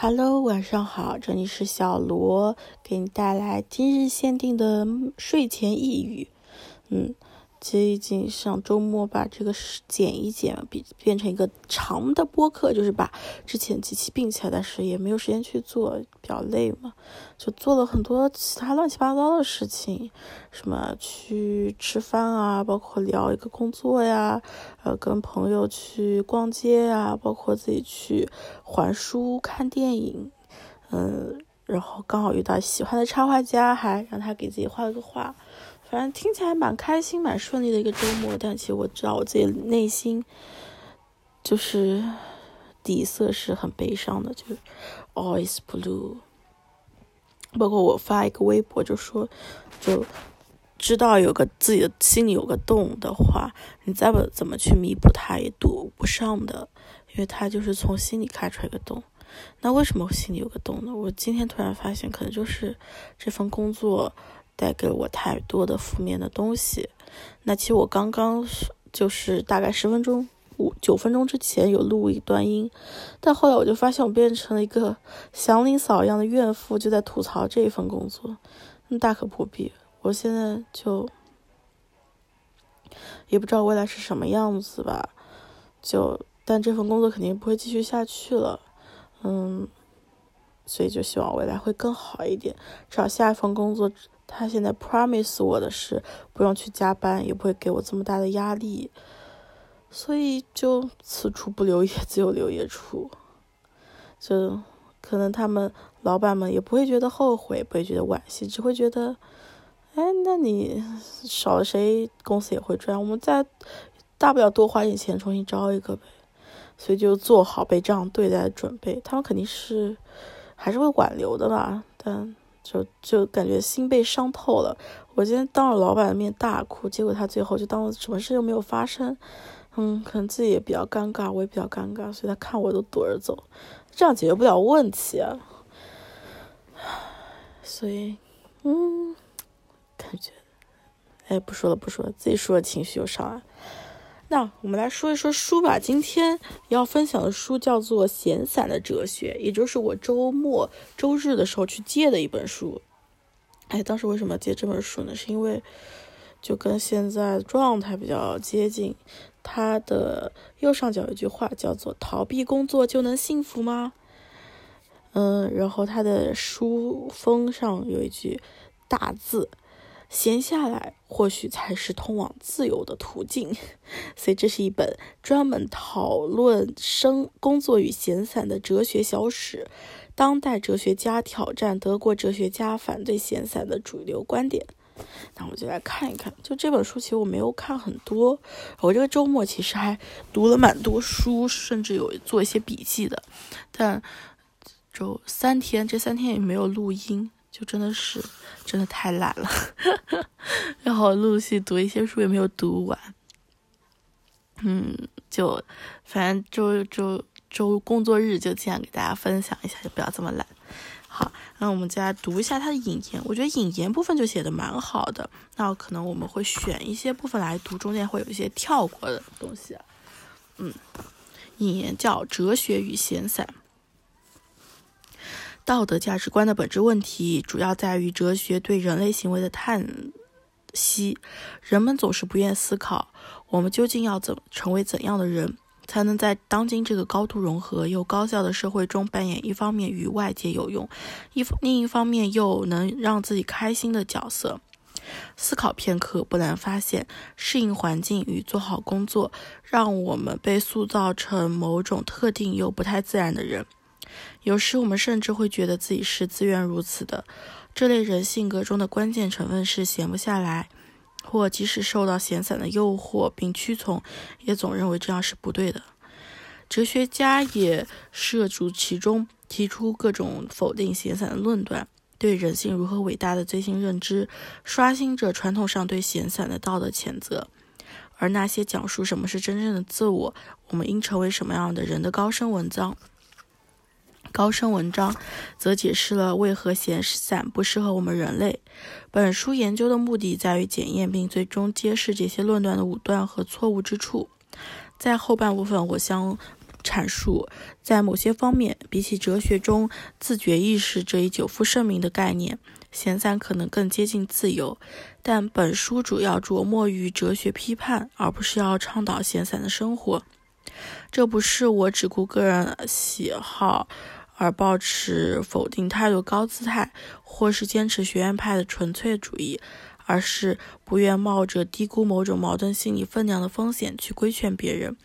Hello，晚上好，这里是小罗，给你带来今日限定的睡前一语。嗯。最近上周末把这个剪一剪，变变成一个长的播客，就是把之前几期并起来，但是也没有时间去做，比较累嘛，就做了很多其他乱七八糟的事情，什么去吃饭啊，包括聊一个工作呀，呃，跟朋友去逛街啊，包括自己去还书、看电影，嗯，然后刚好遇到喜欢的插画家，还让他给自己画了个画。反正听起来蛮开心、蛮顺利的一个周末，但其实我知道我自己内心就是底色是很悲伤的，就是 always blue。包括我发一个微博就说，就知道有个自己的心里有个洞的话，你再不怎么去弥补它也堵不上的，因为它就是从心里开出来一个洞。那为什么我心里有个洞呢？我今天突然发现，可能就是这份工作。带给我太多的负面的东西。那其实我刚刚就是大概十分钟、五九分钟之前有录一段音，但后来我就发现我变成了一个祥林嫂一样的怨妇，就在吐槽这一份工作。那大可不必，我现在就也不知道未来是什么样子吧。就但这份工作肯定不会继续下去了，嗯，所以就希望未来会更好一点。找下一份工作。他现在 promise 我的是不用去加班，也不会给我这么大的压力，所以就此处不留爷，自有留爷处。就可能他们老板们也不会觉得后悔，不会觉得惋惜，只会觉得，哎，那你少了谁，公司也会赚，我们再大不了多花点钱重新招一个呗。所以就做好被这样对待的准备。他们肯定是还是会挽留的吧，但。就就感觉心被伤透了。我今天当着老板的面大哭，结果他最后就当什么事都没有发生。嗯，可能自己也比较尴尬，我也比较尴尬，所以他看我都躲着走，这样解决不了问题啊。所以，嗯，感觉，哎，不说了，不说了，自己说的情绪又上来。那我们来说一说书吧。今天要分享的书叫做《闲散的哲学》，也就是我周末周日的时候去借的一本书。哎，当时为什么借这本书呢？是因为就跟现在状态比较接近。它的右上角有一句话叫做“逃避工作就能幸福吗？”嗯，然后它的书封上有一句大字。闲下来或许才是通往自由的途径，所以这是一本专门讨论生工作与闲散的哲学小史。当代哲学家挑战德国哲学家反对闲散的主流观点。那我就来看一看，就这本书其实我没有看很多，我这个周末其实还读了蛮多书，甚至有做一些笔记的，但就三天，这三天也没有录音。就真的是真的太懒了，然后陆续读一些书也没有读完，嗯，就反正周周周工作日就这样给大家分享一下，就不要这么懒。好，那我们再来读一下它的引言，我觉得引言部分就写的蛮好的，那可能我们会选一些部分来读，中间会有一些跳过的东西。嗯，引言叫《哲学与闲散》。道德价值观的本质问题，主要在于哲学对人类行为的叹息。人们总是不愿思考，我们究竟要怎成为怎样的人，才能在当今这个高度融合又高效的社会中扮演一方面与外界有用，一另一方面又能让自己开心的角色。思考片刻，不难发现，适应环境与做好工作，让我们被塑造成某种特定又不太自然的人。有时我们甚至会觉得自己是自愿如此的。这类人性格中的关键成分是闲不下来，或即使受到闲散的诱惑并屈从，也总认为这样是不对的。哲学家也涉足其中，提出各种否定闲散的论断，对人性如何伟大的最新认知，刷新着传统上对闲散的道德谴责。而那些讲述什么是真正的自我，我们应成为什么样的人的高深文章。高深文章则解释了为何闲散不适合我们人类。本书研究的目的在于检验并最终揭示这些论断的武断和错误之处。在后半部分，我将阐述，在某些方面，比起哲学中自觉意识这一久负盛名的概念，闲散可能更接近自由。但本书主要着墨于哲学批判，而不是要倡导闲散的生活。这不是我只顾个人喜好而抱持否定态度、高姿态，或是坚持学院派的纯粹主义，而是不愿冒着低估某种矛盾心理分量的风险去规劝别人。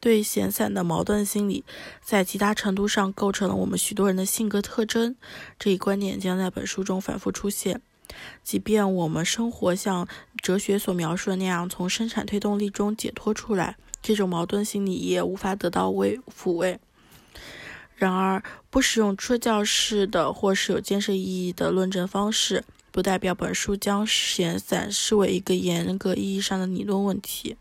对闲散的矛盾心理，在极大程度上构成了我们许多人的性格特征。这一观点将在本书中反复出现。即便我们生活像哲学所描述的那样，从生产推动力中解脱出来，这种矛盾心理也无法得到慰抚慰。然而，不使用说教式的或是有建设意义的论证方式，不代表本书将闲散视为一个严格意义上的理论问题。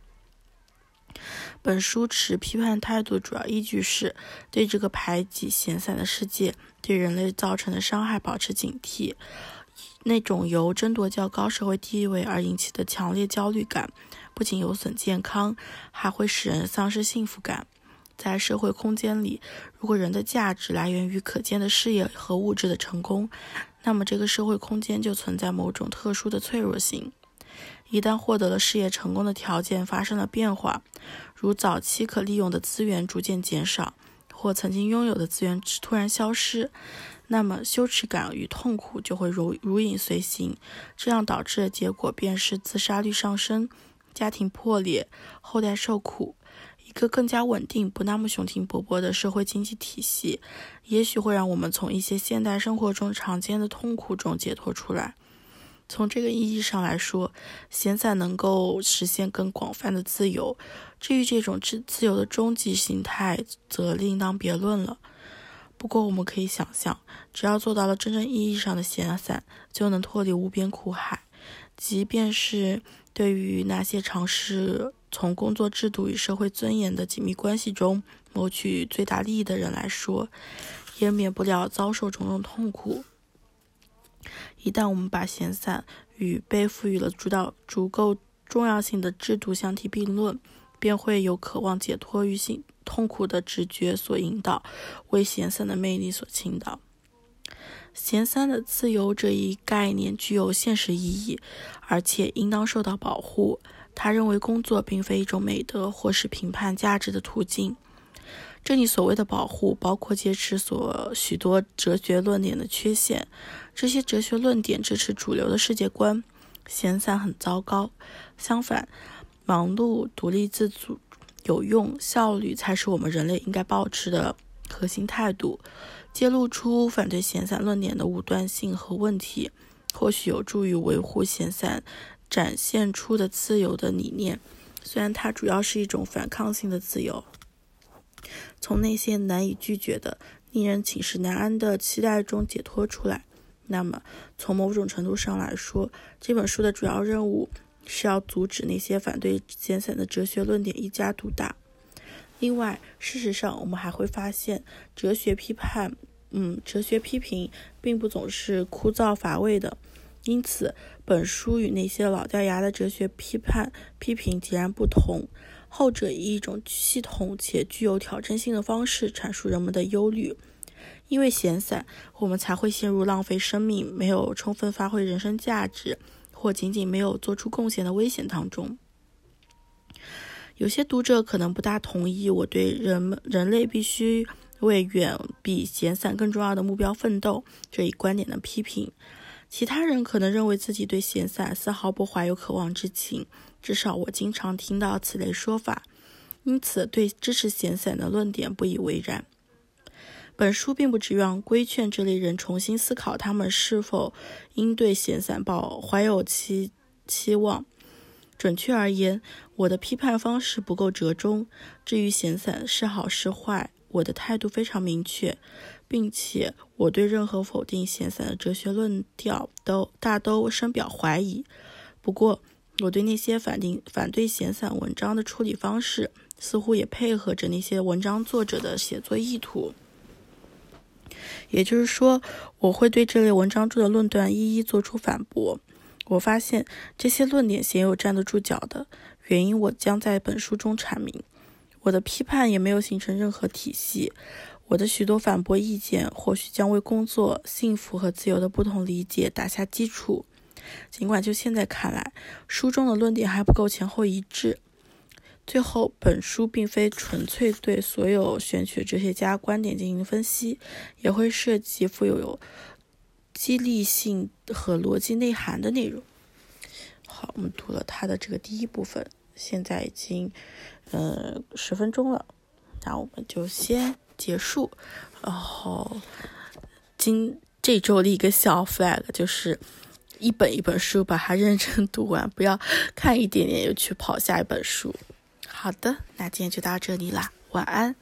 本书持批判态度主要依据是对这个排挤闲散的世界对人类造成的伤害保持警惕。那种由争夺较高社会地位而引起的强烈焦虑感，不仅有损健康，还会使人丧失幸福感。在社会空间里，如果人的价值来源于可见的事业和物质的成功，那么这个社会空间就存在某种特殊的脆弱性。一旦获得了事业成功的条件发生了变化，如早期可利用的资源逐渐减少，或曾经拥有的资源突然消失，那么羞耻感与痛苦就会如如影随形。这样导致的结果便是自杀率上升、家庭破裂、后代受苦。一个更加稳定、不那么雄心勃勃的社会经济体系，也许会让我们从一些现代生活中常见的痛苦中解脱出来。从这个意义上来说，闲散能够实现更广泛的自由。至于这种自自由的终极形态，则另当别论了。不过，我们可以想象，只要做到了真正意义上的闲散，就能脱离无边苦海。即便是对于那些尝试从工作制度与社会尊严的紧密关系中谋取最大利益的人来说，也免不了遭受种种痛苦。一旦我们把闲散与被赋予了主导足够重要性的制度相提并论，便会有渴望解脱于性痛苦的直觉所引导，为闲散的魅力所倾倒。闲散的自由这一概念具有现实意义，而且应当受到保护。他认为工作并非一种美德或是评判价值的途径。这里所谓的保护，包括揭示所许多哲学论点的缺陷。这些哲学论点支持主流的世界观，闲散很糟糕。相反，忙碌、独立自主、有用、效率才是我们人类应该保持的核心态度。揭露出反对闲散论点的武断性和问题，或许有助于维护闲散展现出的自由的理念。虽然它主要是一种反抗性的自由，从那些难以拒绝的、令人寝食难安的期待中解脱出来。那么，从某种程度上来说，这本书的主要任务是要阻止那些反对闲散的哲学论点一家独大。另外，事实上，我们还会发现，哲学批判，嗯，哲学批评并不总是枯燥乏味的。因此，本书与那些老掉牙的哲学批判批评截然不同。后者以一种系统且具有挑战性的方式阐述人们的忧虑。因为闲散，我们才会陷入浪费生命、没有充分发挥人生价值，或仅仅没有做出贡献的危险当中。有些读者可能不大同意我对人们人类必须为远比闲散更重要的目标奋斗这一观点的批评。其他人可能认为自己对闲散丝毫不怀有渴望之情，至少我经常听到此类说法，因此对支持闲散的论点不以为然。本书并不指望规劝这类人重新思考他们是否应对闲散抱怀有期期望。准确而言，我的批判方式不够折中。至于闲散是好是坏，我的态度非常明确，并且我对任何否定闲散的哲学论调都大都深表怀疑。不过，我对那些反定反对闲散文章的处理方式，似乎也配合着那些文章作者的写作意图。也就是说，我会对这类文章中的论断一一做出反驳。我发现这些论点鲜有站得住脚的原因，我将在本书中阐明。我的批判也没有形成任何体系。我的许多反驳意见，或许将为工作、幸福和自由的不同理解打下基础。尽管就现在看来，书中的论点还不够前后一致。最后，本书并非纯粹对所有选取哲学家观点进行分析，也会涉及富有激励性和逻辑内涵的内容。好，我们读了他的这个第一部分，现在已经嗯十分钟了，那我们就先结束。然后今这周的一个小 flag，就是一本一本书把它认真读完，不要看一点点又去跑下一本书。好的，那今天就到这里啦，晚安。